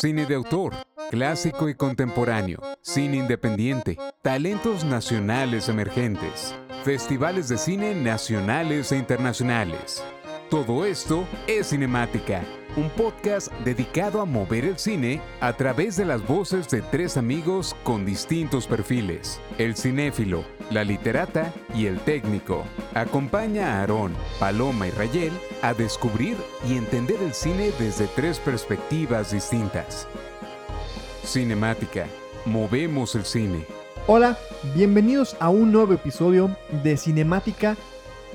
cine de autor, clásico y contemporáneo, cine independiente, talentos nacionales emergentes, festivales de cine nacionales e internacionales. Todo esto es Cinemática, un podcast dedicado a mover el cine a través de las voces de tres amigos con distintos perfiles, el cinéfilo, la literata y el técnico. Acompaña a Aarón, Paloma y Rayel a descubrir y entender el cine desde tres perspectivas distintas. Cinemática, movemos el cine. Hola, bienvenidos a un nuevo episodio de Cinemática.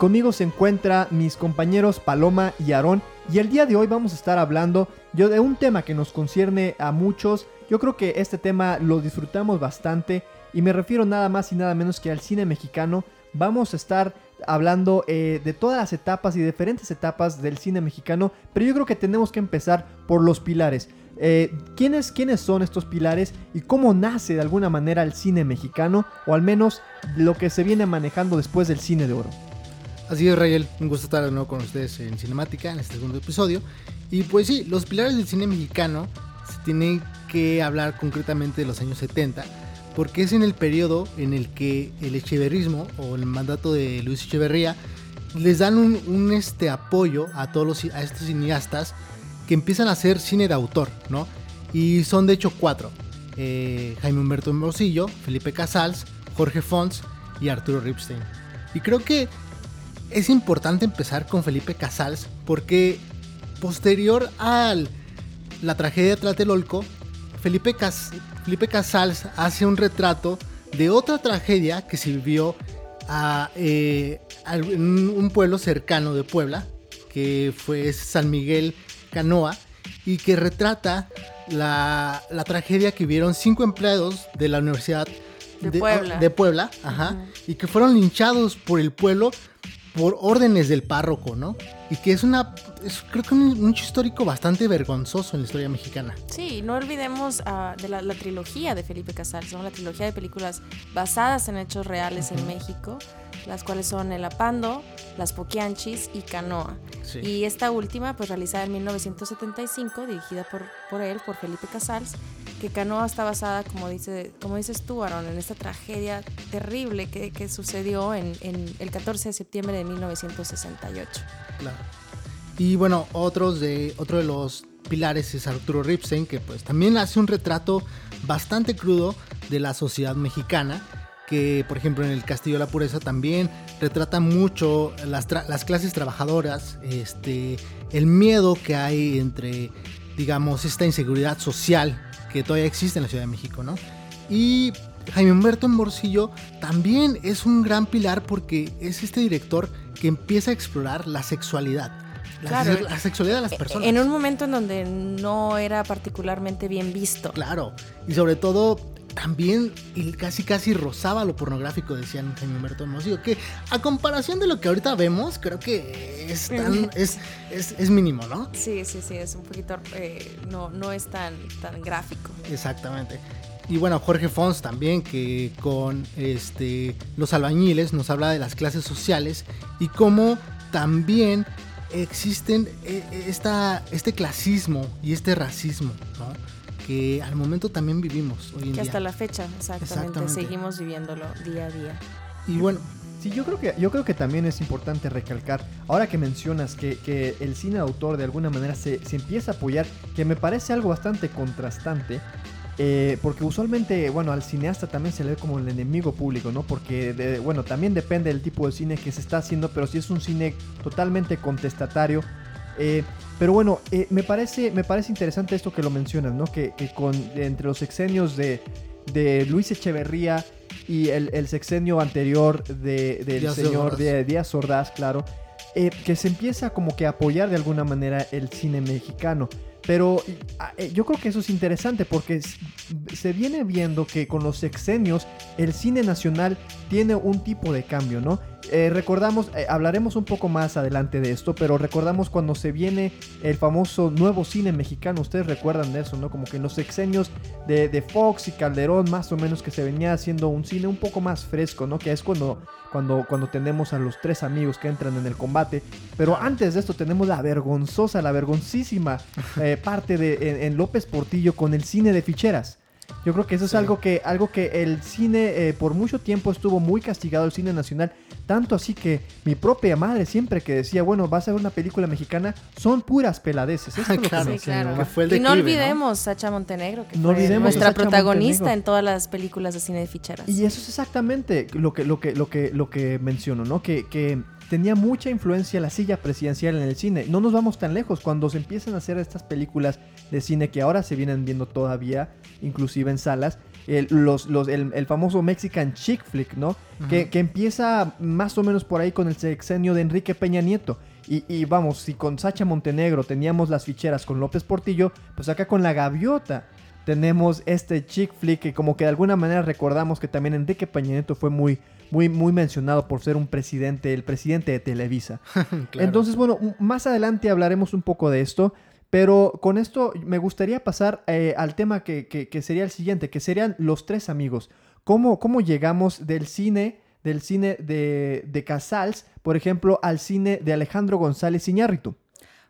Conmigo se encuentra mis compañeros Paloma y Aarón y el día de hoy vamos a estar hablando yo de un tema que nos concierne a muchos. Yo creo que este tema lo disfrutamos bastante y me refiero nada más y nada menos que al cine mexicano. Vamos a estar hablando eh, de todas las etapas y diferentes etapas del cine mexicano, pero yo creo que tenemos que empezar por los pilares. Eh, ¿quiénes, ¿Quiénes son estos pilares y cómo nace de alguna manera el cine mexicano o al menos lo que se viene manejando después del cine de oro? Así es, Rayel, un gusto estar de nuevo con ustedes en Cinemática en este segundo episodio. Y pues sí, los pilares del cine mexicano se tienen que hablar concretamente de los años 70 porque es en el periodo en el que el echeverrismo o el mandato de Luis Echeverría les dan un, este apoyo a todos los, a estos cineastas que empiezan a hacer cine de autor, ¿no? Y son de hecho cuatro. Eh, Jaime Humberto Morcillo, Felipe Casals, Jorge Fons y Arturo Ripstein. Y creo que es importante empezar con Felipe Casals porque posterior a la tragedia de Tlatelolco, Felipe, Felipe Casals hace un retrato de otra tragedia que se vivió eh, en un pueblo cercano de Puebla, que fue San Miguel Canoa, y que retrata la, tragedia que vieron cinco empleados de la Universidad de, Puebla, y que fueron linchados por el pueblo por órdenes del párroco, ¿no? Y que es una, es, creo que un, hecho histórico bastante vergonzoso en la historia mexicana. Sí, no olvidemos ah, de la, trilogía de Felipe Casals, son la trilogía de películas basadas en hechos reales en México, las cuales son El Apando, Las Poquianchis y Canoa. Y esta última, pues realizada en 1975, dirigida por, por él, por Felipe Casals, que Canoa está basada, como, dice, como dices tú, Aaron, en esta tragedia terrible que, sucedió en, en, el 14 de septiembre de 1968. Claro. Y bueno, otros de, otro de los pilares es Arturo Ripstein, que pues también hace un retrato bastante crudo de la sociedad mexicana, que por ejemplo en el Castillo de la Pureza también retrata mucho las, las clases trabajadoras, este, el miedo que hay entre, digamos, esta inseguridad social que todavía existe en la Ciudad de México, ¿no? Y Jaime Humberto Morcillo también es un gran pilar porque es este director que empieza a explorar la sexualidad. La, la, sexualidad de las personas. En un momento en donde no era particularmente bien visto. Claro. Y sobre todo también casi casi rozaba lo pornográfico, decían Jaime Humberto Morcillo, que a comparación de lo que ahorita vemos, creo que es, es, mínimo, ¿no? Sí, sí, sí, es un poquito, eh, no, no es tan, tan gráfico. Exactamente. Y bueno, Jorge Fons también, que con este, los albañiles nos habla de las clases sociales y cómo también existen eh, esta, este clasismo y este racismo, ¿no? Que al momento también vivimos hoy en que hasta la fecha, exactamente, seguimos viviéndolo día a día. Y bueno, Sí, yo creo que, yo creo que también es importante recalcar, ahora que mencionas que, que el cine de autor de alguna manera se, se, empieza a apoyar, que me parece algo bastante contrastante, eh, porque usualmente, bueno, al cineasta también se le ve como el enemigo público, ¿no? Porque, bueno, también depende del tipo de cine que se está haciendo, pero si es un cine totalmente contestatario, eh, pero bueno, eh, me, parece, me parece interesante esto que lo mencionas, ¿no? Que, con, entre los sexenios de, de Luis Echeverría y el, sexenio anterior de, del señor Díaz Ordaz, claro, eh, que se empieza como que a apoyar de alguna manera el cine mexicano. Pero ah, eh, yo creo que eso es interesante porque se viene viendo que con los sexenios el cine nacional tiene un tipo de cambio, ¿no? Eh, recordamos, eh, hablaremos un poco más adelante de esto, pero recordamos cuando se viene el famoso nuevo cine mexicano, ustedes recuerdan de eso, ¿no? Como que en los sexenios de, de Fox y Calderón, más o menos que se venía haciendo un cine un poco más fresco, ¿no? Que es cuando cuando, cuando tenemos a los tres amigos que entran en el combate. Pero antes de esto tenemos la vergonzosa, la vergoncísima eh, parte de en, López Portillo con el cine de ficheras. Yo creo que eso es algo que, algo que el cine eh, por mucho tiempo estuvo muy castigado, el cine nacional. Tanto así que mi propia madre siempre que decía, bueno, vas a ver una película mexicana, son puras peladeces. Eso claro, claro. y no olvidemos Sacha Montenegro, que fue nuestra protagonista en todas las películas de cine de ficheras. Y eso es exactamente lo que, lo que, lo que, lo que menciono, ¿no? Que, que tenía mucha influencia la silla presidencial en el cine. No nos vamos tan lejos. Cuando se empiezan a hacer estas películas de cine que ahora se vienen viendo todavía, inclusive en salas, el, los, los, el, famoso Mexican Chick Flick, ¿no? que, que, empieza más o menos por ahí con el sexenio de Enrique Peña Nieto. Y, y, vamos, si con Sacha Montenegro teníamos las ficheras con López Portillo, pues acá con La Gaviota tenemos este chick flick que como que de alguna manera recordamos que también Enrique Peña Nieto fue muy, muy, muy mencionado por ser un presidente, el presidente de Televisa. Entonces, bueno, más adelante hablaremos un poco de esto. Pero con esto me gustaría pasar eh, al tema que, sería el siguiente, que serían los tres amigos. ¿Cómo, cómo llegamos del cine, del cine de, de Casals, por ejemplo, al cine de Alejandro González Iñárritu?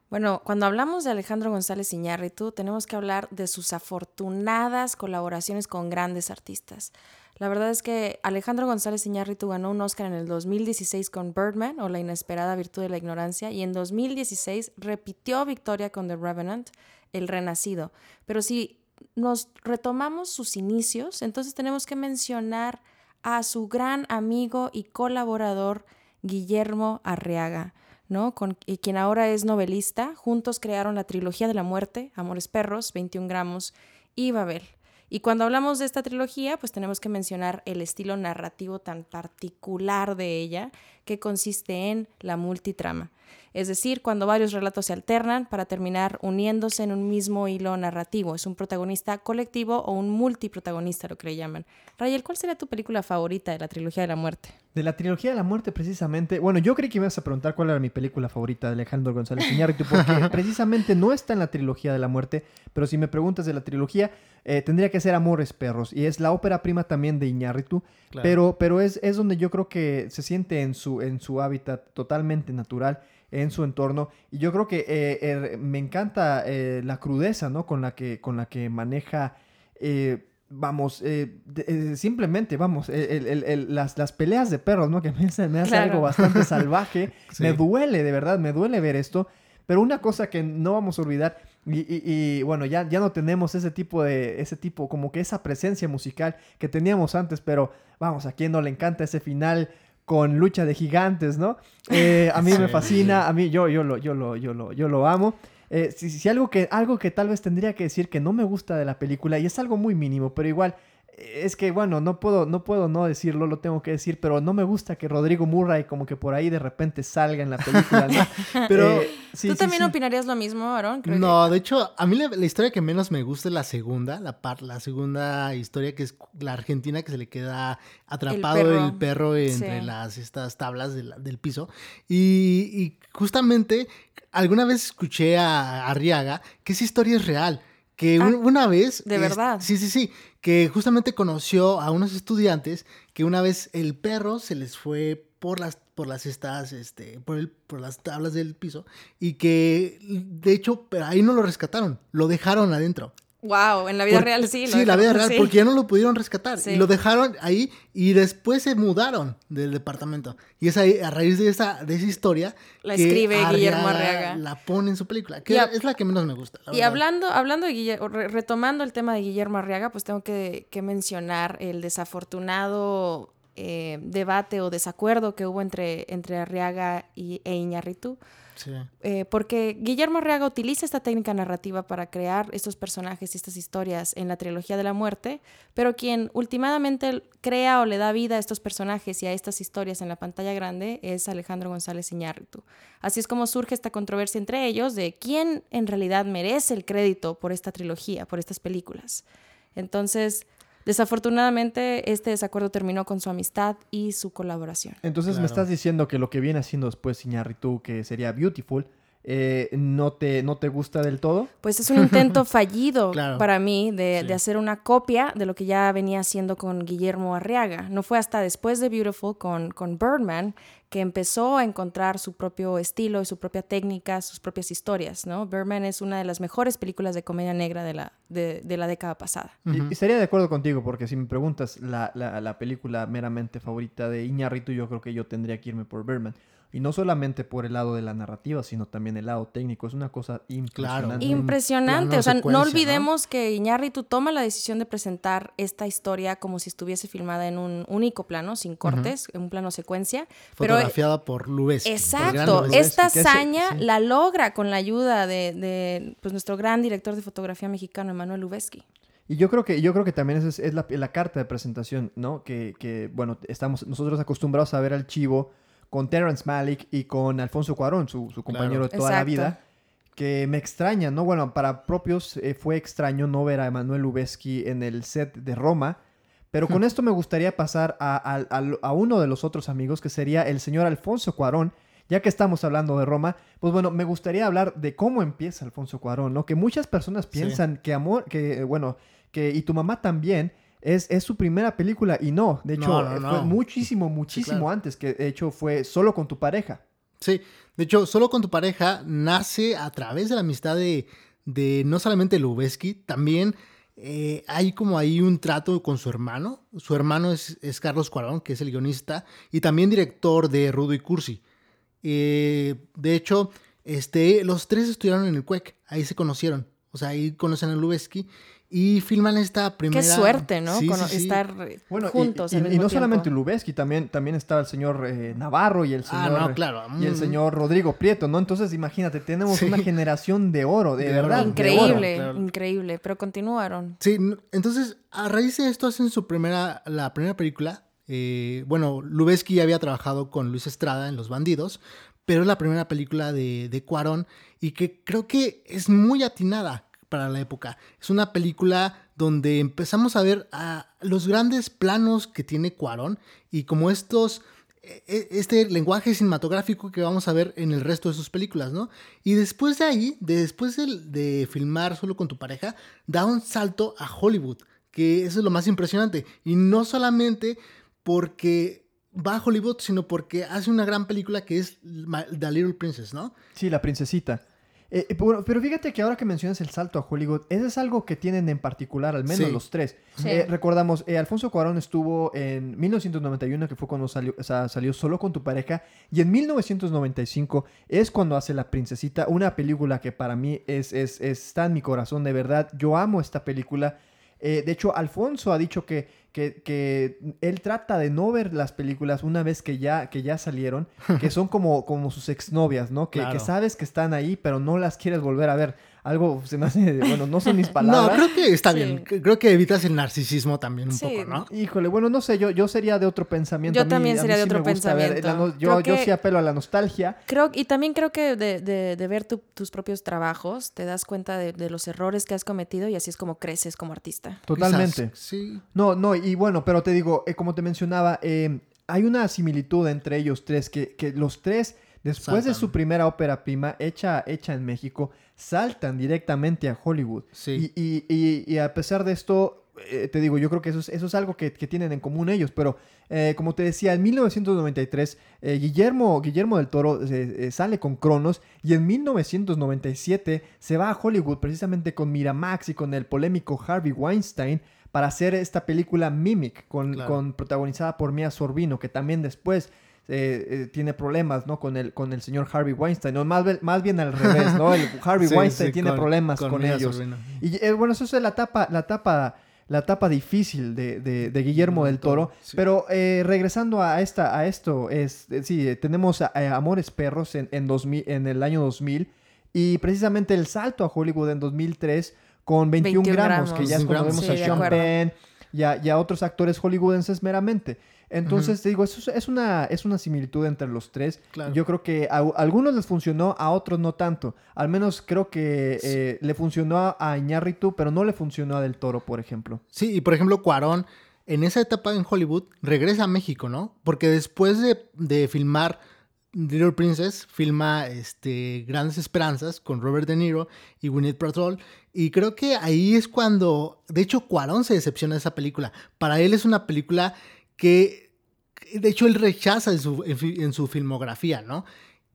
Bueno, cuando hablamos de Alejandro González Iñárritu, tenemos que hablar de sus afortunadas colaboraciones con grandes artistas. La verdad es que Alejandro González Iñárritu ganó un Oscar en el 2016 con Birdman o La inesperada virtud de la ignorancia y en 2016 repitió victoria con The Revenant, El Renacido. Pero si nos retomamos sus inicios, entonces tenemos que mencionar a su gran amigo y colaborador Guillermo Arriaga. ¿No? Con, y quien ahora es novelista, juntos crearon la trilogía de la muerte, Amores Perros, 21 gramos y Babel. Y cuando hablamos de esta trilogía, pues tenemos que mencionar el estilo narrativo tan particular de ella, que consiste en la multitrama. Es decir, cuando varios relatos se alternan para terminar uniéndose en un mismo hilo narrativo. Es un protagonista colectivo o un multiprotagonista, lo que le llaman. Rayel, ¿cuál sería tu película favorita de la trilogía de la muerte? De la trilogía de la muerte, precisamente. Bueno, yo creí que ibas a preguntar cuál era mi película favorita de Alejandro González Iñárritu, porque precisamente no está en la trilogía de la muerte, pero si me preguntas de la trilogía, eh, tendría que ser Amores Perros. Y es la ópera prima también de Iñárritu, pero, pero es, es donde yo creo que se siente en su, en su hábitat totalmente natural en su entorno. Y yo creo que eh, er, me encanta eh, la crudeza, ¿no? Con la que, con la que maneja vamos, eh, eh, simplemente, vamos, las, las, peleas de perros, ¿no? Que me, me hace algo bastante salvaje. Me duele, de verdad, me duele ver esto. Pero una cosa que no vamos a olvidar, y, bueno, ya, ya no tenemos ese tipo de, ese tipo, como que esa presencia musical que teníamos antes, pero vamos, a quien no le encanta ese final con lucha de gigantes, ¿no? Eh, a mí me fascina, a mí yo, yo, lo, yo, lo, yo, lo, yo lo amo. Eh, si, algo, que, algo que tal vez tendría que decir que no me gusta de la película, y es algo muy mínimo, pero igual es que bueno, no puedo, no puedo no decirlo, lo tengo que decir, pero no me gusta que Rodrigo Murray como que por ahí de repente salga en la película, ¿no? Pero eh, ¿Tú también opinarías lo mismo, Aaron? no, de hecho, a mí la, historia que menos me gusta es la segunda, la la segunda historia que es la argentina que se le queda atrapado el perro, entre las estas tablas del piso y, justamente alguna vez escuché a Arriaga que esa historia es real. Que ah, una vez... De verdad. Sí, sí, sí que justamente conoció a unos estudiantes que una vez el perro se les fue por las por las estas este por el por las tablas del piso y que de hecho ahí no lo rescataron lo dejaron adentro Wow, en la vida real sí. sí, la vida real, porque ya no lo pudieron rescatar. Y lo dejaron ahí y después se mudaron del departamento. Y es ahí, a raíz de esa, de esa historia. La escribe Guillermo Arriaga. La pone en su película, que es la que menos me gusta. y hablando, hablando de Guillermo, retomando el tema de Guillermo Arriaga, pues tengo que, mencionar el desafortunado eh, debate o desacuerdo que hubo entre, entre Arriaga y, e Iñarritu eh, porque Guillermo Arriaga utiliza esta técnica narrativa para crear estos personajes y estas historias en la trilogía de la muerte, pero quien últimamente crea o le da vida a estos personajes y a estas historias en la pantalla grande es Alejandro González Iñárritu. Así es como surge esta controversia entre ellos de quién en realidad merece el crédito por esta trilogía, por estas películas. Entonces, Desafortunadamente, este desacuerdo terminó con su amistad y su colaboración. Entonces me estás diciendo que lo que viene haciendo después Iñárritu, que sería Beautiful, eh, no, te, no te gusta del todo. Pues es un intento fallido Claro. para mí de, Sí. de hacer una copia de lo que ya venía haciendo con Guillermo Arriaga. No fue hasta después de Beautiful con, con Birdman que empezó a encontrar su propio estilo y su propia técnica, sus propias historias, ¿no? Birdman es una de las mejores películas de comedia negra de la, de, de la década pasada. Y- Y, estaría de acuerdo contigo, porque si me preguntas la, la- la película meramente favorita de Iñárritu, yo creo que yo tendría que irme por Birdman. Y no solamente por el lado de la narrativa, sino también el lado técnico. Es una cosa impresionante. Impresionante, o sea, no secuencia, ¿no? olvidemos que Iñárritu toma la decisión de presentar esta historia como si estuviese filmada en un único plano, sin cortes, en un plano secuencia, pero Fotografiada por Lubeski. Exacto, Lubeski. esta hazaña sí. la logra con la ayuda de, de, pues, nuestro gran director de fotografía mexicano, Emanuel Lubezki. Y yo creo que, yo creo que también esa es, es la, la carta de presentación, ¿no? Que, que, bueno, estamos nosotros acostumbrados a ver al chivo con Terrence Malick y con Alfonso Cuarón, su, su compañero de toda la vida. Que me extraña, ¿no? Bueno, para propios eh, fue extraño no ver a Emanuel Lubezki en el set de Roma. Pero con esto me gustaría pasar a, a- a- a uno de los otros amigos, que sería el señor Alfonso Cuarón. Ya que estamos hablando de Roma, pues bueno, me gustaría hablar de cómo empieza Alfonso Cuarón, ¿no? Que muchas personas piensan que amor, que eh, bueno, que y tu mamá también es, es su primera película y no, de hecho No, no, no. fue muchísimo, muchísimo claro. antes, que de hecho fue solo con tu pareja. Sí, de hecho, solo con tu pareja nace a través de la amistad de, de no solamente Lubeski, también eh, hay como ahí un trato con su hermano. Su hermano es, es Carlos Cuarón, que es el guionista y también director de Rudo y Cursi. Eh, de hecho, este, los tres estudiaron en el CUEC, ahí se conocieron. O sea, ahí conocen a Lubeski y filman esta primera... Qué suerte, ¿no? Sí, Cono- sí, sí. Estar Bueno, y- juntos y, al y no tiempo. solamente Lubeski, también, también estaba el señor eh, Navarro y el Ah, señor no, claro. y el Mm. señor Rodrigo Prieto, ¿no? Entonces, imagínate, tenemos Sí. una generación de oro, de, De oro. verdad. de oro. Increíble, claro. increíble, pero continuaron. Sí, entonces a raíz de esto hacen su primera, la primera película. eh, bueno, Lubeski ya había trabajado con Luis Estrada en Los Bandidos, pero es la primera película de, de Cuarón y que creo que es muy atinada para la época. Es una película donde empezamos a ver los grandes planos que tiene Cuarón y como estos e- e- este lenguaje cinematográfico que vamos a ver en el resto de sus películas, ¿no? Y después de ahí, de- después del- de, filmar solo con tu pareja, da un salto a Hollywood, que eso es lo más impresionante. Y no solamente porque va a Hollywood, sino porque hace una gran película que es The Little Princess, ¿no? Sí, la princesita. Eh, eh, bueno, pero fíjate que ahora que mencionas el salto a Hollywood, ese es algo que tienen en particular, al menos Sí. los tres. Sí. Eh, recordamos, eh, Alfonso Cuarón estuvo en 1991, que fue cuando salió, o sea, salió solo con tu pareja, y en 1995 es cuando hace La Princesita, una película que para mí es, es- está en mi corazón, de verdad. Yo amo esta película. Eh, de hecho, Alfonso ha dicho que, que, que él trata de no ver las películas una vez que ya, que ya salieron, que son como, como sus exnovias, ¿no? Que, Claro. que sabes que están ahí, pero no las quieres volver a ver. Algo se me hace, bueno, no son mis No, palabras. creo que está Sí. bien. Creo que evitas el narcisismo también un Sí. poco, ¿no? Híjole, bueno, no sé, yo, yo sería de otro pensamiento. Yo A mí- también a mí sería de sí otro me gusta ver pensamiento. no- yo, yo sí apelo a la nostalgia. Creo, y también creo que de, de- de ver tu- tus propios trabajos te das cuenta de, de los errores que has cometido y así es como creces como artista. Totalmente. Quizás, sí. No, no, y bueno, pero te digo, eh, como te mencionaba, eh, hay una similitud entre ellos tres, que, que los tres, después de su primera ópera prima hecha, hecha en México, saltan directamente a Hollywood. Sí. Y, y- y- y a pesar de esto, eh, te digo, yo creo que eso es, eso es algo que, que tienen en común ellos, pero eh, como te decía, en 1993, eh, Guillermo, Guillermo del Toro eh, sale con Cronos y en 1997 se va a Hollywood precisamente con Miramax y con el polémico Harvey Weinstein para hacer esta película Mimic, con, Claro. con- protagonizada por Mia Sorbino, que también después eh, eh, tiene problemas, ¿no? Con el, con el señor Harvey Weinstein, no, más, bien- más bien al revés, ¿no? El Harvey Sí, Weinstein sí, tiene con- problemas con, ellos. Y eh, bueno, eso es la etapa, la etapa, la etapa difícil de, de- de Guillermo del Toro. Sí. Pero eh, regresando a esta, a esto, es, eh, sí, eh, tenemos a- a Amores Perros en, en, 2000, en el año 2000 y precisamente el salto a Hollywood en 2003 con 21, 21 gramos, que ya es 21 cuando gramos. vemos Sí, a Sean acuerdo. Penn y a, y a otros actores hollywoodenses meramente. Entonces, te digo, eso es, una, es una similitud entre los tres. Claro. Yo creo que a, a algunos les funcionó, a otros no tanto. Al menos creo que eh, le funcionó a, a Iñárritu, pero no le funcionó a Del Toro, por ejemplo. Sí, y por ejemplo, Cuarón, en esa etapa en Hollywood, regresa a México, ¿no? Porque después de, de filmar Little Princess filma este, Grandes Esperanzas con Robert De Niro y Gwyneth Paltrow y creo que ahí es cuando, de hecho, Cuarón se decepciona de esa película. Para él es una película que, de hecho, él rechaza en su, en su filmografía, ¿no?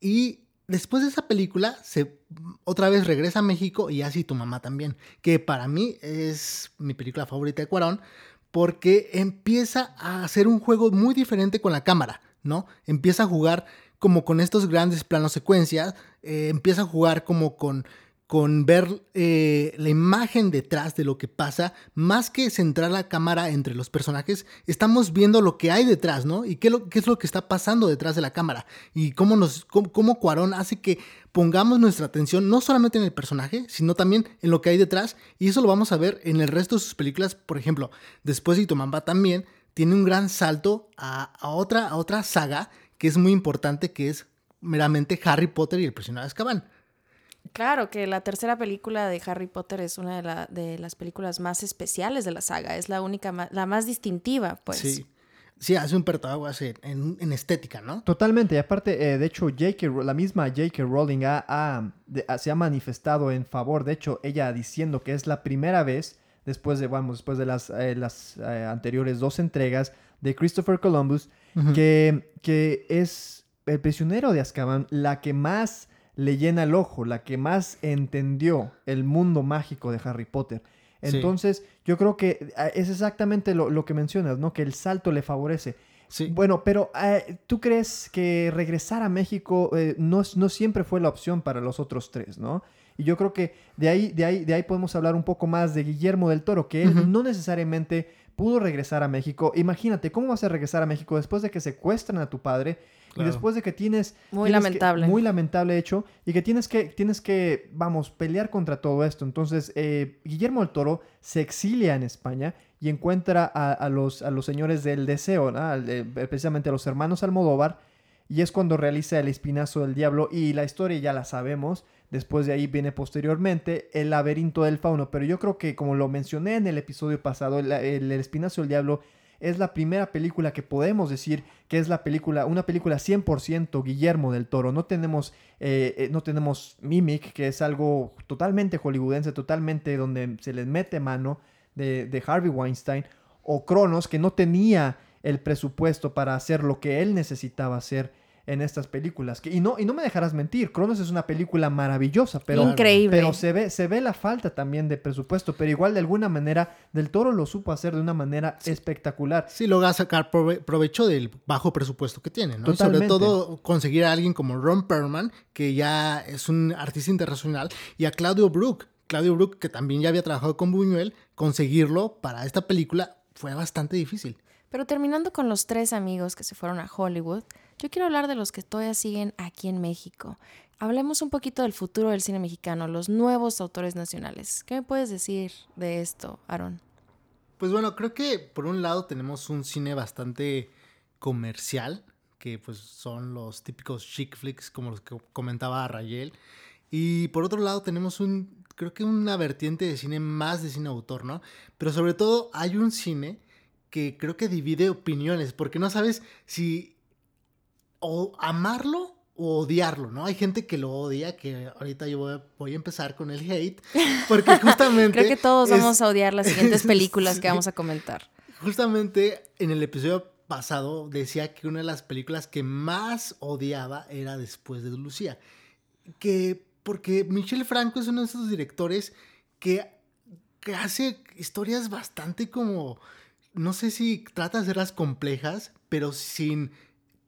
Y después de esa película, se otra vez regresa a México y así tu mamá también, que para mí es mi película favorita de Cuarón, porque empieza a hacer un juego muy diferente con la cámara, ¿no? Empieza a jugar como con estos grandes planos secuencias, eh, empieza a jugar como con, con ver eh, la imagen detrás de lo que pasa, más que centrar la cámara entre los personajes, estamos viendo lo que hay detrás, ¿no? Y qué, lo, qué es lo que está pasando detrás de la cámara. Y cómo, nos, cómo, Cuarón hace que pongamos nuestra atención no solamente en el personaje, sino también en lo que hay detrás. Y eso lo vamos a ver en el resto de sus películas. Por ejemplo, después de Itomamba también tiene un gran salto a, otra, a otra saga que es muy importante, que es meramente Harry Potter y el prisionero de Azkaban. Claro, que la tercera película de Harry Potter es una de, de, las películas más especiales de la saga, es la única, la más distintiva, pues. Sí. Sí, hace un pertaguas en, en, estética, ¿no? Totalmente. Y aparte, eh, de hecho, la misma J.K. Rowling se ha manifestado en favor. De hecho, ella diciendo que es la primera vez, después de, vamos, después de las, eh, las eh, anteriores dos entregas de Christopher Columbus, que, que es el prisionero de Azkaban la que más le llena el ojo, la que más entendió el mundo mágico de Harry Potter. Entonces, yo creo que eh, es exactamente lo, que mencionas, ¿no? Que el salto le favorece. Sí. Bueno, pero eh, ¿tú crees que regresar a México eh, no, no, siempre fue la opción para los otros tres, ¿no? Y yo creo que de ahí, de ahí, de ahí podemos hablar un poco más de Guillermo del Toro, que él no necesariamente pudo regresar a México. Imagínate, ¿cómo vas a regresar a México después de que secuestran a tu padre? Y después de que tienes... Muy lamentable. muy lamentable hecho. Y que tienes que, tienes que, vamos, pelear contra todo esto. Entonces, eh, Guillermo del Toro se exilia en España y encuentra a, los, a los señores del deseo, ¿no? precisamente a los hermanos Almodóvar. Y es cuando realiza El Espinazo del Diablo. Y la historia ya la sabemos. Después de ahí viene posteriormente El laberinto del fauno. Pero yo creo que, como lo mencioné en el episodio pasado, el, el, Espinazo del Diablo es la primera película que podemos decir que es la película, una película 100% Guillermo del Toro. No tenemos, eh, eh, no tenemos Mimic, que es algo totalmente hollywoodense, totalmente donde se les mete mano de, de Harvey Weinstein. O Cronos, que no tenía el presupuesto para hacer lo que él necesitaba hacer en estas películas. y, no, y no me dejarás mentir, Cronos es una película maravillosa, pero, Increíble. pero se, ve, se ve la falta también de presupuesto, pero igual de alguna manera Del Toro lo supo hacer de una manera espectacular. Sí, logra sacar provecho del bajo presupuesto que tiene, ¿no? Sobre todo conseguir a alguien como Ron Perlman, que ya es un artista internacional, y a Claudio Brook. Claudio Brook, que también ya había trabajado con Buñuel, conseguirlo para esta película fue bastante difícil. Pero terminando con los tres amigos que se fueron a Hollywood, yo quiero hablar de los que todavía siguen aquí en México. Hablemos un poquito del futuro del cine mexicano, los nuevos autores nacionales. ¿Qué me puedes decir de esto, Aaron? Pues bueno, creo que por un lado tenemos un cine bastante comercial, que pues son los típicos chick flicks como los que comentaba Rayel. Y por otro lado tenemos un, creo que una vertiente de cine más de cine autor, ¿no? Pero sobre todo hay un cine que creo que divide opiniones, porque no sabes si o amarlo o odiarlo, ¿no? Hay gente que lo odia, que ahorita yo voy a, empezar con el hate, porque justamente... Creo que todos vamos a odiar las siguientes películas que vamos a comentar. Justamente en el episodio pasado decía que una de las películas que más odiaba era después de Lucía, que porque Michel Franco es uno de esos directores que, que hace historias bastante como, no sé si trata de hacerlas complejas, pero sin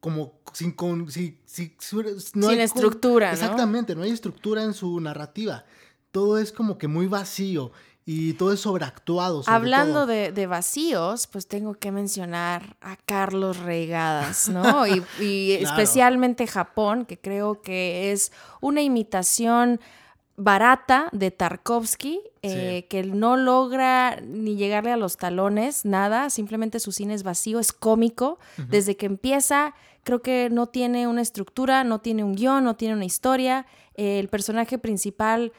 como sin, con, no sin estructura. Exactamente, no hay estructura en su narrativa. Todo es como que muy vacío y todo es sobreactuado. Hablando De, vacíos, pues tengo que mencionar a Carlos Reigadas, ¿no? Y, especialmente Japón, que creo que es una imitación barata de Tarkovsky, eh, que no logra ni llegarle a los talones, nada, simplemente su cine es vacío, es cómico, desde que empieza Creo que no tiene una estructura, no tiene un guion, no tiene una historia. el personaje principal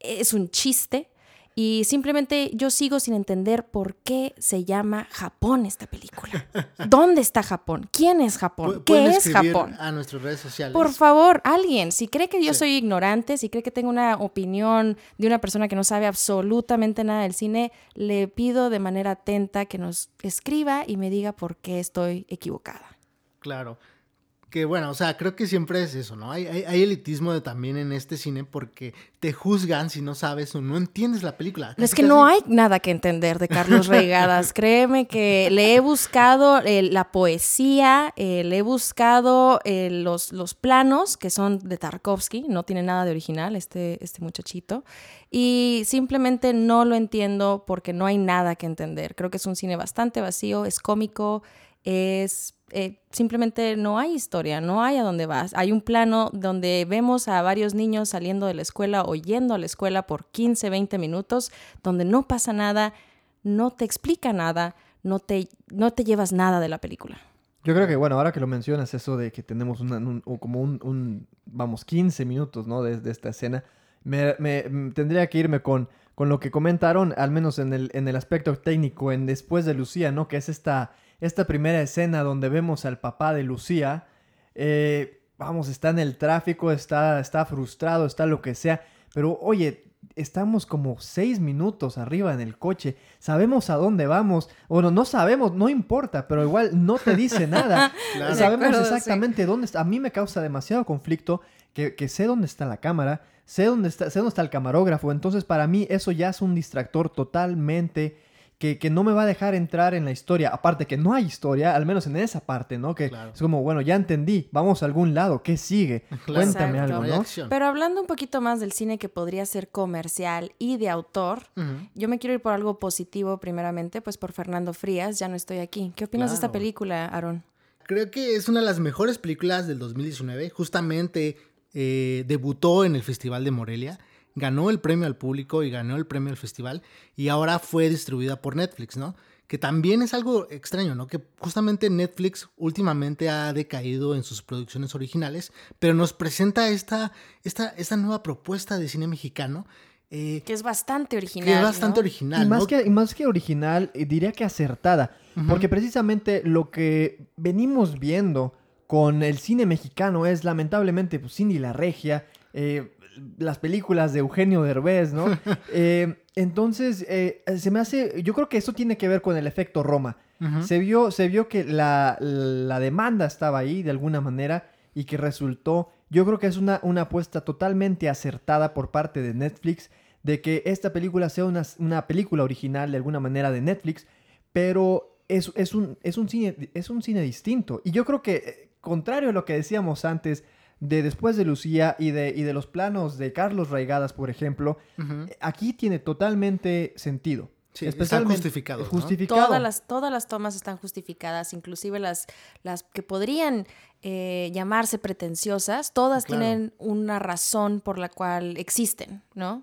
es un chiste. Y simplemente yo sigo sin entender por qué se llama Japón esta película. ¿Dónde está Japón? ¿Quién es Japón? ¿Qué es Japón? A nuestras redes sociales. Por favor, alguien, si cree que yo Sí. soy ignorante, si cree que tengo una opinión de una persona que no sabe absolutamente nada del cine, le pido de manera atenta que nos escriba y me diga por qué estoy equivocada. Claro. Que bueno, o sea, creo que siempre es eso, ¿no? Hay, hay, hay elitismo de- también en este cine porque te juzgan si no sabes o no entiendes la película. No, es que no hay nada que entender de Carlos Reigadas. Créeme que le he buscado eh, la poesía, eh, le he buscado eh, los, los planos que son de Tarkovsky, no tiene nada de original este, este muchachito, y simplemente no lo entiendo porque no hay nada que entender. Creo que es un cine bastante vacío, es cómico, es... eh, simplemente no hay historia, no hay a dónde vas. Hay un plano donde vemos a varios niños saliendo de la escuela o yendo a la escuela por 15, 20 minutos, donde no pasa nada, no te explica nada, no te, no te llevas nada de la película. Yo creo que, bueno, ahora que lo mencionas, eso de que tenemos una- un- o como un, vamos, 15 minutos, ¿no? De, de esta escena, me, me- mm, tendría que irme con, con lo que comentaron, al menos en el, en el aspecto técnico, en Después de Lucía, ¿no? Que es esta, esta primera escena donde vemos al papá de Lucía, eh, vamos, está en el tráfico, está, está frustrado, está lo que sea, pero oye, estamos como seis minutos arriba en el coche, sabemos a dónde vamos, bueno, no sabemos, no importa, pero igual no te dice nada, Claro. sabemos sí. exactamente dónde está, a mí me causa demasiado conflicto que, que sé dónde está la cámara, sé dónde está, sé dónde está el camarógrafo, entonces para mí eso ya es un distractor totalmente que, que no me va a dejar entrar en la historia. Aparte que no hay historia, al menos en esa parte, ¿no? Que Claro. es como, bueno, ya entendí, vamos a algún lado, ¿qué sigue? Claro. Cuéntame Exacto. algo, No. Pero hablando un poquito más del cine que podría ser comercial y de autor, yo me quiero ir por algo positivo primeramente, pues por Fernando Frías, ya no estoy aquí. ¿Qué opinas de esta película, Aaron? Creo que es una de las mejores películas del 2019. Justamente eh, debutó en el Festival de Morelia, ganó el premio al público y ganó el premio al festival y ahora fue distribuida por Netflix, ¿no? Que también es algo extraño, ¿no? Que justamente Netflix últimamente ha decaído en sus producciones originales, pero nos presenta esta, esta, esta nueva propuesta de cine mexicano eh, Que es bastante original. que es bastante ¿no? original. Y más, ¿no? que, y más que original, eh, diría que acertada. Porque precisamente lo que venimos viendo con el cine mexicano es lamentablemente pues, Cindy la Regia, eh, las películas de Eugenio Derbez, ¿no? Eh, entonces, eh, se me hace, yo creo que eso tiene que ver con el efecto Roma. Se vio, se vio que la, la demanda estaba ahí de alguna manera y que resultó, yo creo que es una, una apuesta totalmente acertada por parte de Netflix de que esta película sea una, una película original de alguna manera de Netflix, pero es, es, un, es, un cine, es un cine distinto. Y yo creo que, eh, contrario a lo que decíamos antes, de después de Lucía y de, y de los planos de Carlos Raigadas, por ejemplo, Ujú. aquí tiene totalmente sentido. Sí, está Especialmente- justificado, ¿no? Justificado. Todas las, todas las tomas están justificadas, inclusive las, las que podrían eh, llamarse pretenciosas, todas Claro. tienen una razón por la cual existen, ¿no?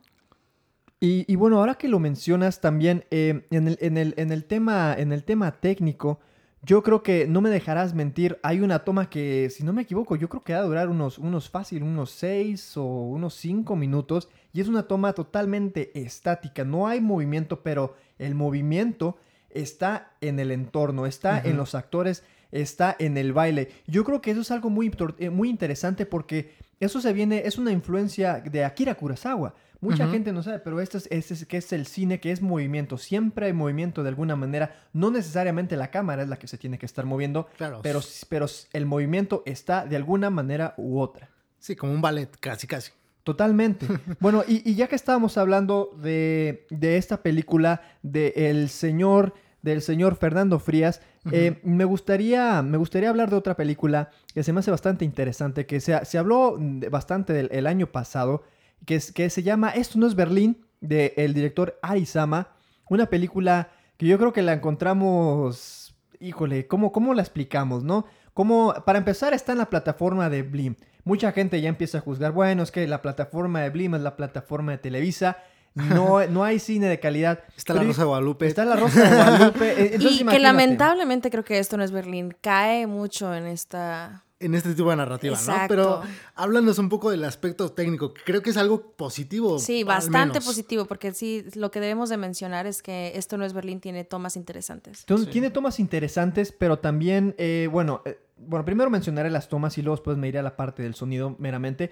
Y, y bueno, ahora que lo mencionas también, eh, en, el, en, el, en, el tema, en el tema técnico, yo creo que no me dejarás mentir, hay una toma que, si no me equivoco, yo creo que va a durar unos, unos fácil, unos 6 o unos 5 minutos, y es una toma totalmente estática, no hay movimiento, pero el movimiento está en el entorno, está en los actores, está en el baile. Yo creo que eso es algo muy, eh, muy interesante porque eso se viene, es una influencia de Akira Kurosawa. Mucha gente no sabe, pero esto es, este es- que es el cine, que es movimiento. Siempre hay movimiento de alguna manera. No necesariamente la cámara es la que se tiene que estar moviendo, Claro. pero, pero el movimiento está de alguna manera u otra. Sí, como un ballet, casi, casi. Totalmente. Bueno, y, y ya que estábamos hablando de, de esta película de el señor, del señor Fernando Frías, eh, me, gustaría, me gustaría hablar de otra película que se me hace bastante interesante, que se, se habló bastante del el año pasado, que, es, que se llama Esto no es Berlín, del director Arizama, una película que yo creo que la encontramos, híjole, ¿cómo, cómo la explicamos, no? Como, para empezar, está en la plataforma de Blim. Mucha gente ya empieza a juzgar, bueno, es que la plataforma de Blim es la plataforma de Televisa. No, no hay cine de calidad. Está la Rosa de Guadalupe. Está la Rosa de Guadalupe. entonces y que lamentablemente creo que esto no es Berlín, cae mucho en esta en este tipo de narrativa, ¿no? Pero háblanos un poco del aspecto técnico, que creo que es algo positivo. Sí, bastante positivo, porque sí, lo que debemos de mencionar es que esto no es Berlín, tiene tomas interesantes. Tiene tomas interesantes, pero también, eh, bueno, eh, bueno, primero mencionaré las tomas y luego después me iré a la parte del sonido meramente.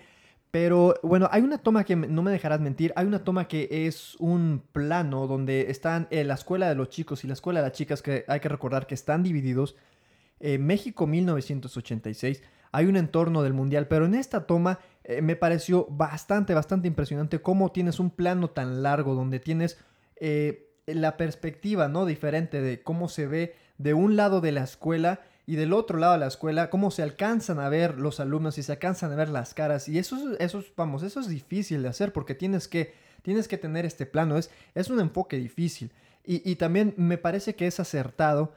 Pero bueno, hay una toma que no me dejarás mentir, hay una toma que es un plano donde están eh, la escuela de los chicos y la escuela de las chicas que hay que recordar que están divididos México 1986, hay un entorno del mundial, pero en esta toma eh, me pareció bastante, bastante impresionante cómo tienes un plano tan largo donde tienes eh, la perspectiva, ¿no? Diferente de cómo se ve de un lado de la escuela y del otro lado de la escuela, cómo se alcanzan a ver los alumnos y se alcanzan a ver las caras. Y eso, vamos, eso es difícil de hacer porque tienes que, tienes que tener este plano, es, es un enfoque difícil. Y también me parece que es acertado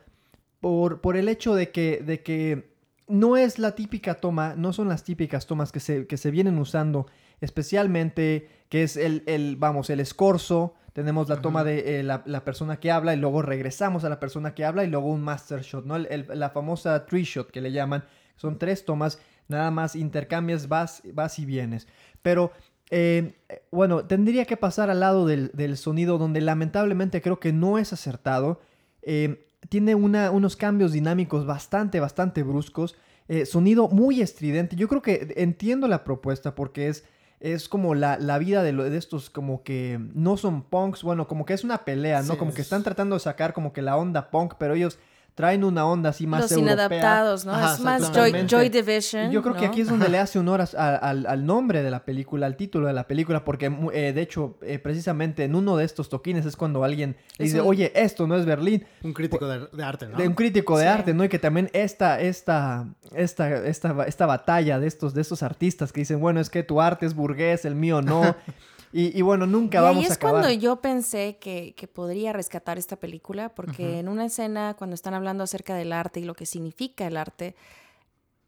por, por el hecho de que, de que no es la típica toma, no son las típicas tomas que se, que se vienen usando, especialmente que es el, el vamos, el escorzo, tenemos la toma de eh, la, persona que habla y luego regresamos a la persona que habla y luego un master shot, ¿no? la famosa three shot que le llaman, son tres tomas, nada más intercambias, vas, vas y vienes. Pero eh, bueno, tendría que pasar al lado del, del, sonido donde lamentablemente creo que no es acertado. Eh, tiene una, unos cambios dinámicos bastante, bastante bruscos. Eh, sonido muy estridente. Yo creo que entiendo la propuesta porque es, es como la, la vida de, de, estos como que no son punks. Bueno, como que es una pelea, ¿no? como que están tratando de sacar como que la onda punk, pero ellos traen una onda así más Los inadaptados, ¿no? es más Joy, Division. Yo creo que aquí es donde le hace honor al, nombre de la película, al título de la película, porque eh, de hecho, eh, precisamente en uno de estos toquines es cuando alguien le dice, oye, esto no es Berlín. Un crítico de, arte, ¿no? De un crítico de arte, ¿no? Y que también esta, esta, esta, esta, esta batalla de estos, de estos artistas que dicen, bueno, es que tu arte es burgués, el mío no. Y, bueno, nunca vamos a acabar. es cuando yo pensé que, podría rescatar esta película, porque en una escena, cuando están hablando acerca del arte y lo que significa el arte,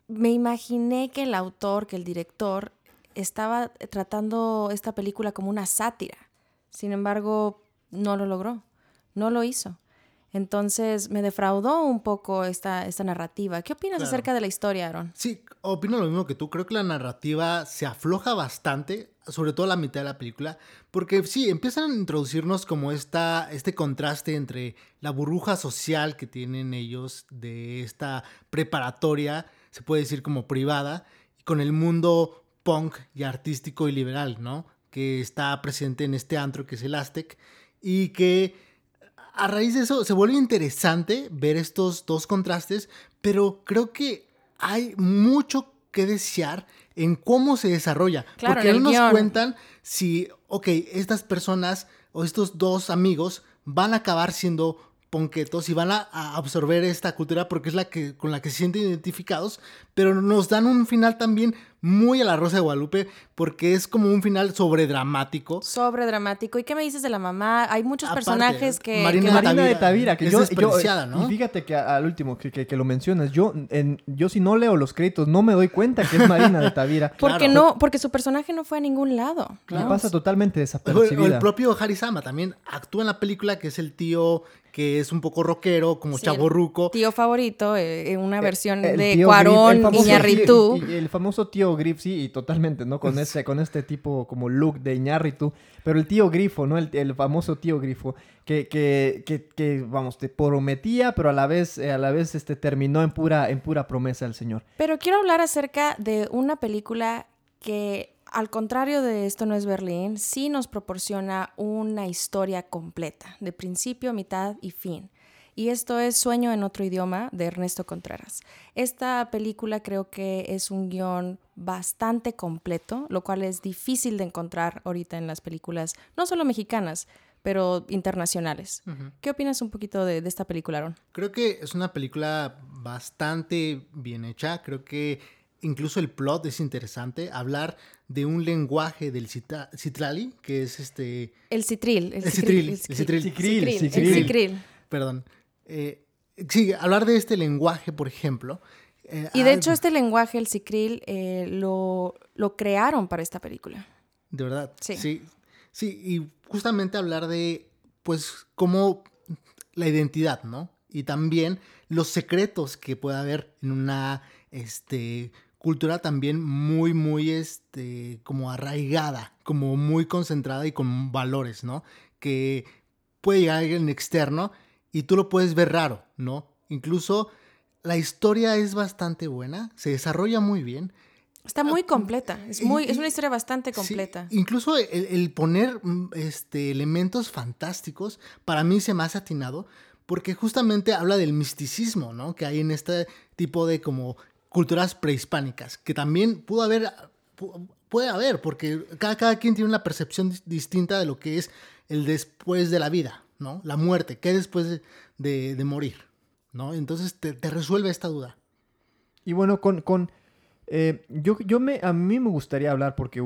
me imaginé que el autor, que el director, estaba tratando esta película como una sátira. Sin embargo, no lo logró, no lo hizo. Entonces me defraudó un poco esta, esta narrativa. ¿Qué opinas acerca de la historia, Aaron? Sí, opino lo mismo que tú. Creo que la narrativa se afloja bastante, sobre todo la mitad de la película, porque sí, empiezan a introducirnos como esta, este contraste entre la burbuja social que tienen ellos de esta preparatoria, se puede decir como privada, con el mundo punk y artístico y liberal, ¿no? Que está presente en este antro que es el Aztec y que a raíz de eso se vuelve interesante ver estos dos contrastes, pero creo que hay mucho que desear en cómo se desarrolla. porque no nos cuentan si, ok, estas personas o estos dos amigos van a acabar siendo ponquetos y van a, absorber esta cultura porque es la que con la que se sienten identificados, pero nos dan un final también muy a la Rosa de Guadalupe porque es como un final sobredramático. Sobredramático. ¿Y qué me dices de la mamá? Hay muchos personajes que... Marina, de Tavira, que yo, ¿no? Y fíjate que al último que, que, lo mencionas, yo, en, yo si no leo los créditos no me doy cuenta que es Marina de Tavira. porque no, porque su personaje no fue a ningún lado. Me pasa totalmente desapercibida. el propio Harisama también actúa en la película que es el tío que es un poco rockero, como chavo ruco. Tío favorito, eh, una eh, versión de Cuarón, Iñarritu. el famoso tío Griff, sí, y totalmente, ¿no? Con ese, con este tipo como look de Iñarritu. Pero el tío Grifo, ¿no? El, famoso tío Grifo, que, que, que, vamos, te prometía, pero a la vez, eh, a la vez este, terminó en pura, en pura promesa el señor. Pero quiero hablar acerca de una película que al contrario de Esto no es Berlín, sí nos proporciona una historia completa, de principio, mitad y fin. Y esto es Sueño en otro idioma de Ernesto Contreras. Esta película creo que es un guion bastante completo, lo cual es difícil de encontrar ahorita en las películas, no solo mexicanas, pero internacionales. ¿Qué opinas un poquito de, de, esta película, Aaron? Creo que es una película bastante bien hecha. Creo que incluso el plot es interesante. Hablar de un lenguaje del citrali, que es este... El citril. El, citril. El citril. El citril. Perdón. Eh, sí, hablar de este lenguaje, por ejemplo. Eh, y de hecho este lenguaje, el citril, eh, lo, lo crearon para esta película. De verdad. Sí. sí. Sí, y justamente hablar de, pues, cómo la identidad, ¿no? Y también los secretos que puede haber en una este, cultura también muy, muy, este, como arraigada, como muy concentrada y con valores, ¿no? Que puede llegar alguien externo y tú lo puedes ver raro, ¿no? Incluso la historia es bastante buena, se desarrolla muy bien. Está muy completa, es, muy, es una historia bastante completa. incluso el, poner mm, este, elementos fantásticos, para mí se me ha atinado, porque justamente habla del misticismo, ¿no? Que hay en este tipo de como culturas prehispánicas, que también pudo haber, puede haber, porque cada, cada quien tiene una percepción distinta de lo que es el después de la vida, ¿no? La muerte, ¿qué después de, morir? ¿No? Entonces te, resuelve esta duda. Y bueno, con... con eh, yo, yo me, a mí me gustaría hablar, porque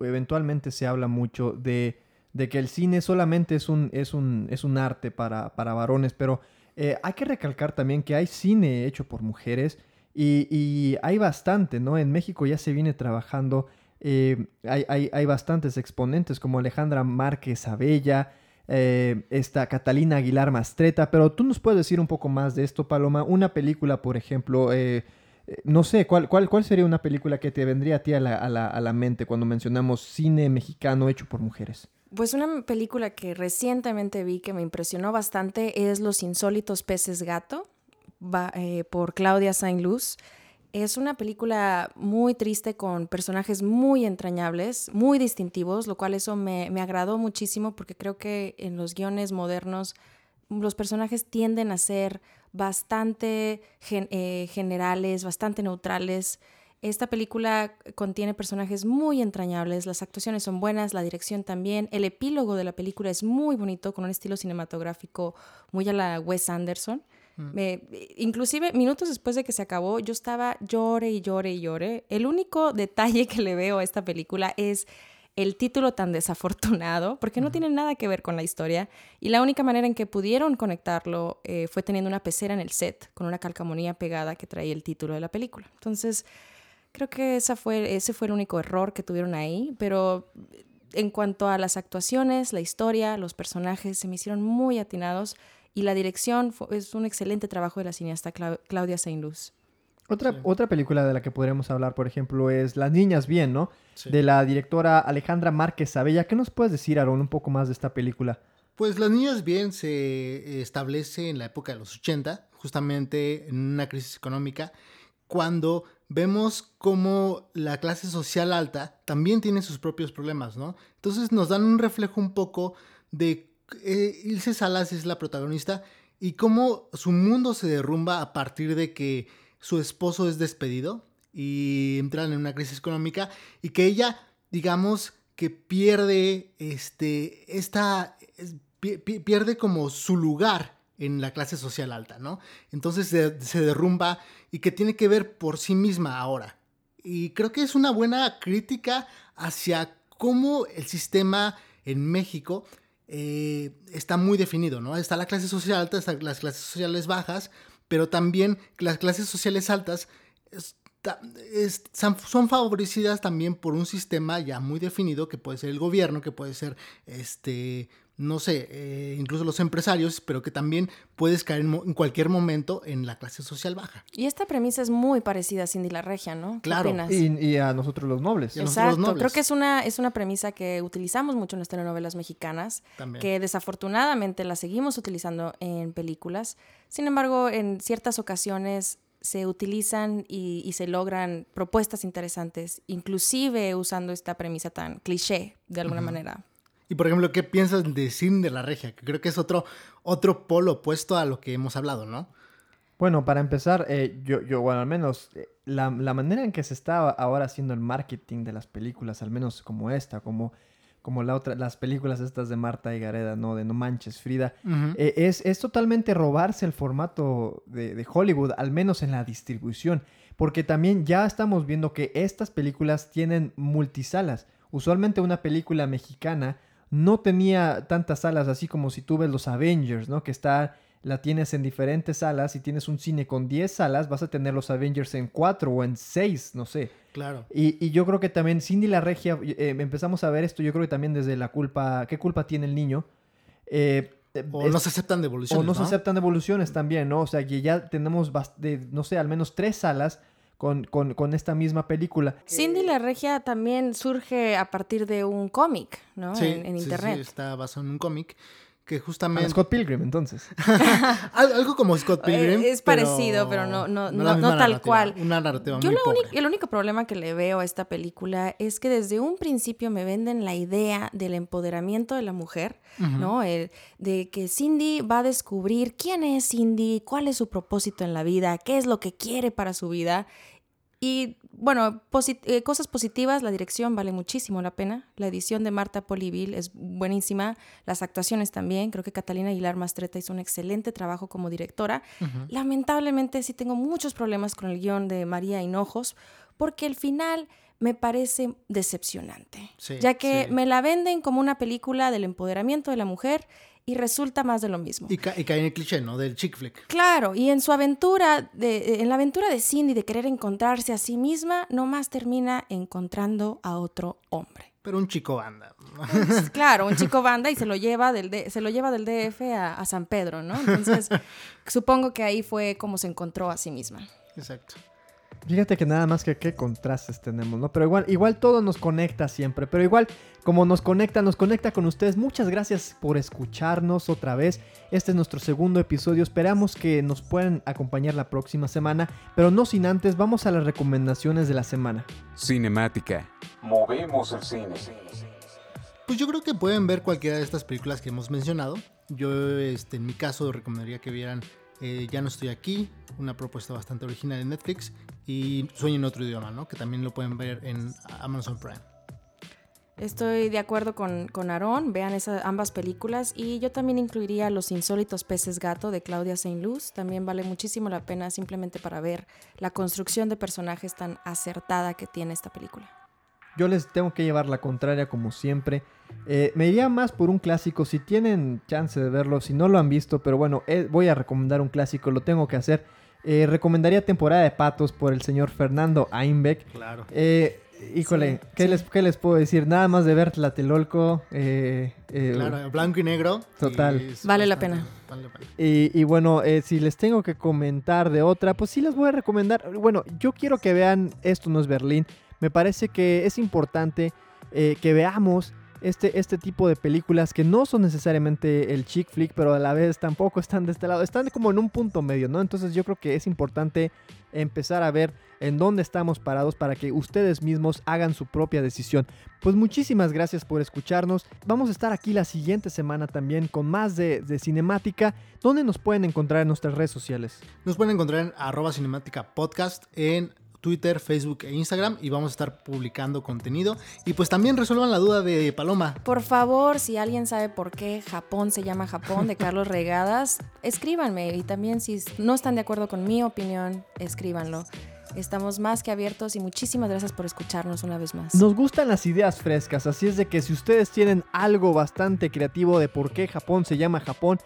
eventualmente se habla mucho de, de, que el cine solamente es un, es un, es un arte para, para varones, pero eh, hay que recalcar también que hay cine hecho por mujeres y, hay bastante, ¿no? En México ya se viene trabajando eh, hay, bastantes exponentes como Alejandra Márquez Abella, eh, esta Catalina Aguilar Mastreta, pero tú nos puedes decir un poco más de esto, Paloma. Una película, por ejemplo, eh, no sé, ¿cuál, cuál, ¿cuál sería una película que te vendría a ti a la, a la mente cuando mencionamos cine mexicano hecho por mujeres? Pues una película que recientemente vi que me impresionó bastante es Los insólitos peces gato por Claudia Saint-Luz. Es una película muy triste con personajes muy entrañables, muy distintivos, lo cual eso me, agradó muchísimo porque creo que en los guiones modernos los personajes tienden a ser bastante eh, generales, bastante neutrales. Esta película contiene personajes muy entrañables, las actuaciones son buenas, la dirección también, el epílogo de la película es muy bonito, con un estilo cinematográfico muy a la Wes Anderson. Me, inclusive minutos después de que se acabó, yo estaba llore y llore y llore. El único detalle que le veo a esta película es el título tan desafortunado, porque no tiene nada que ver con la historia, y la única manera en que pudieron conectarlo eh, fue teniendo una pecera en el set, con una calcamonía pegada que traía el título de la película. Entonces, creo que esa fue, ese fue el único error que tuvieron ahí, pero en cuanto a las actuaciones, la historia, los personajes, se me hicieron muy atinados. Y la dirección es un excelente trabajo de la cineasta Claudia Saint-Luz. Otra, otra película de la que podríamos hablar, por ejemplo, es Las Niñas Bien, ¿no? De la directora Alejandra Márquez Abella. ¿Qué nos puedes decir, Aaron, un poco más de esta película? Pues Las Niñas Bien se establece en la época de los 80, justamente en una crisis económica, cuando vemos cómo la clase social alta también tiene sus propios problemas, ¿no? Entonces nos dan un reflejo un poco de eh, Ilse Salas es la protagonista y cómo su mundo se derrumba a partir de que su esposo es despedido y entran en una crisis económica y que ella, digamos, que pierde este, esta, pierde como su lugar en la clase social alta, ¿no? Entonces se, se, derrumba y que tiene que ver por sí misma ahora. Y creo que es una buena crítica hacia cómo el sistema en México eh, está muy definido, ¿no? Está la clase social alta, están las clases sociales bajas, pero también las clases sociales altas son favorecidas también por un sistema ya muy definido que puede ser el gobierno, que puede ser este no sé, eh, incluso los empresarios, pero que también puedes caer en, cualquier momento en la clase social baja. Y esta premisa es muy parecida a Cindy la Regia, ¿no? Claro. Y, a nosotros los nobles. Exacto. Creo que es una, es una premisa que utilizamos mucho en las telenovelas mexicanas, que desafortunadamente la seguimos utilizando en películas. Sin embargo, en ciertas ocasiones se utilizan y, se logran propuestas interesantes, inclusive usando esta premisa tan cliché de alguna manera. Y por ejemplo, ¿qué piensas de Sin de la Regia? Que creo que es otro, otro polo opuesto a lo que hemos hablado, ¿no? Bueno, para empezar, eh, yo, yo, bueno, al menos eh, la, manera en que se está ahora haciendo el marketing de las películas, al menos como esta, como, como la otra, las películas estas de Marta y Gareda, ¿no? De No Manches, Frida, eh, es, es, totalmente robarse el formato de, de Hollywood, al menos en la distribución, porque también ya estamos viendo que estas películas tienen multisalas. Usualmente una película mexicana no tenía tantas salas así como si tú ves los Avengers, ¿no? Que está, la tienes en diferentes salas y tienes un cine con 10 salas, vas a tener los Avengers en 4 o en 6, no sé. Claro. Y, yo creo que también Cindy la Regia, eh, empezamos a ver esto, yo creo que también desde la culpa, ¿qué culpa tiene el niño? Eh, o no se aceptan devoluciones. O no, se aceptan devoluciones también, ¿no? O sea, que ya tenemos, de, no sé, al menos tres salas con, con, con esta misma película. Cindy la Regia también surge a partir de un cómic, ¿no? Sí, en, en sí, internet. sí, está basado en un cómic que A justamente... Scott Pilgrim, entonces. Al- Algo como Scott Pilgrim. Eh, es parecido, pero no- no- no- no tal cual. Una narrativa Yo muy lo pobre. único- el único problema que le veo a esta película es que desde un principio me venden la idea del empoderamiento de la mujer, ¿no? El- de que Cindy va a descubrir quién es Cindy, cuál es su propósito en la vida, qué es lo que quiere para su vida. Y bueno, eh, cosas positivas, la dirección vale muchísimo la pena. La edición de Marta Polivil es buenísima. Las actuaciones también. Creo que Catalina Aguilar Mastreta hizo un excelente trabajo como directora. Lamentablemente sí tengo muchos problemas con el guion de María Hinojos porque el final me parece decepcionante. Sí, ya que sí. me la venden como una película del empoderamiento de la mujer y resulta más de lo mismo. Y, ca- y cae en el cliché, ¿no? Del chick flick. Claro, y en su aventura, de, en la aventura de Cindy de querer encontrarse a sí misma, nomás termina encontrando a otro hombre. Pero un chico banda. Pues, claro, un chico banda y se lo lleva del, D- se lo lleva del DF a, a San Pedro, ¿no? Entonces, supongo que ahí fue como se encontró a sí misma. Exacto. Fíjate que nada más que qué contrastes tenemos, ¿no? Pero igual, igual todo nos conecta siempre. Pero igual, como nos conecta, nos conecta con ustedes. Muchas gracias por escucharnos otra vez. Este es nuestro segundo episodio. Esperamos que nos puedan acompañar la próxima semana. Pero no sin antes, vamos a las recomendaciones de la semana. Cinemática. Movemos el cine. Pues yo creo que pueden ver cualquiera de estas películas que hemos mencionado. Yo, este, en mi caso, recomendaría que vieran eh, Ya no estoy aquí, una propuesta bastante original en Netflix, y Sueño en otro idioma, ¿no? Que también lo pueden ver en Amazon Prime. Estoy de acuerdo con, con Aarón, vean esas, ambas películas y yo también incluiría Los insólitos peces gato de Claudia Saint Luz. También vale muchísimo la pena simplemente para ver la construcción de personajes tan acertada que tiene esta película. Yo les tengo que llevar la contraria como siempre. Eh, me iría más por un clásico. Si tienen chance de verlo, si no lo han visto, pero bueno, eh, voy a recomendar un clásico, lo tengo que hacer. Eh, recomendaría Temporada de Patos por el señor Fernando Einbeck. Claro. Eh, híjole, Sí, ¿qué, sí. Les, ¿qué les puedo decir? Nada más de ver Tlatelolco. eh, eh, Claro, blanco y negro. Total. y Vale la pena. Vale la pena. Y, y bueno, eh, si les tengo que comentar de otra, pues sí les voy a recomendar. Bueno, yo quiero que vean Esto no es Berlín. Me parece que es importante eh, que veamos este, este tipo de películas que no son necesariamente el chick flick, pero a la vez tampoco están de este lado. Están como en un punto medio, ¿no? Entonces yo creo que es importante empezar a ver en dónde estamos parados para que ustedes mismos hagan su propia decisión. Pues muchísimas gracias por escucharnos. Vamos a estar aquí la siguiente semana también con más de, cinemática. ¿Dónde nos pueden encontrar en nuestras redes sociales? Nos pueden encontrar en arroba cinemática podcast en Twitter, Facebook e Instagram y vamos a estar publicando contenido. Y pues también resuelvan la duda de Paloma. Por favor, si alguien sabe por qué Japón se llama Japón de Carlos Regadas, escríbanme y también si no están de acuerdo con mi opinión, escríbanlo. Estamos más que abiertos y muchísimas gracias por escucharnos una vez más. Nos gustan las ideas frescas, así es de que si ustedes tienen algo bastante creativo de por qué Japón se llama Japón,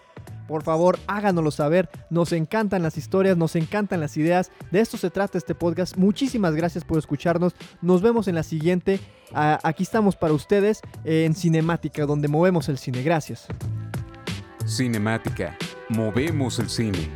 por favor háganoslo saber. Nos encantan las historias, nos encantan las ideas. De esto se trata este podcast. Muchísimas gracias por escucharnos. Nos vemos en la siguiente. Aquí estamos para ustedes en Cinemática, donde movemos el cine. Gracias. Cinemática. Movemos el cine.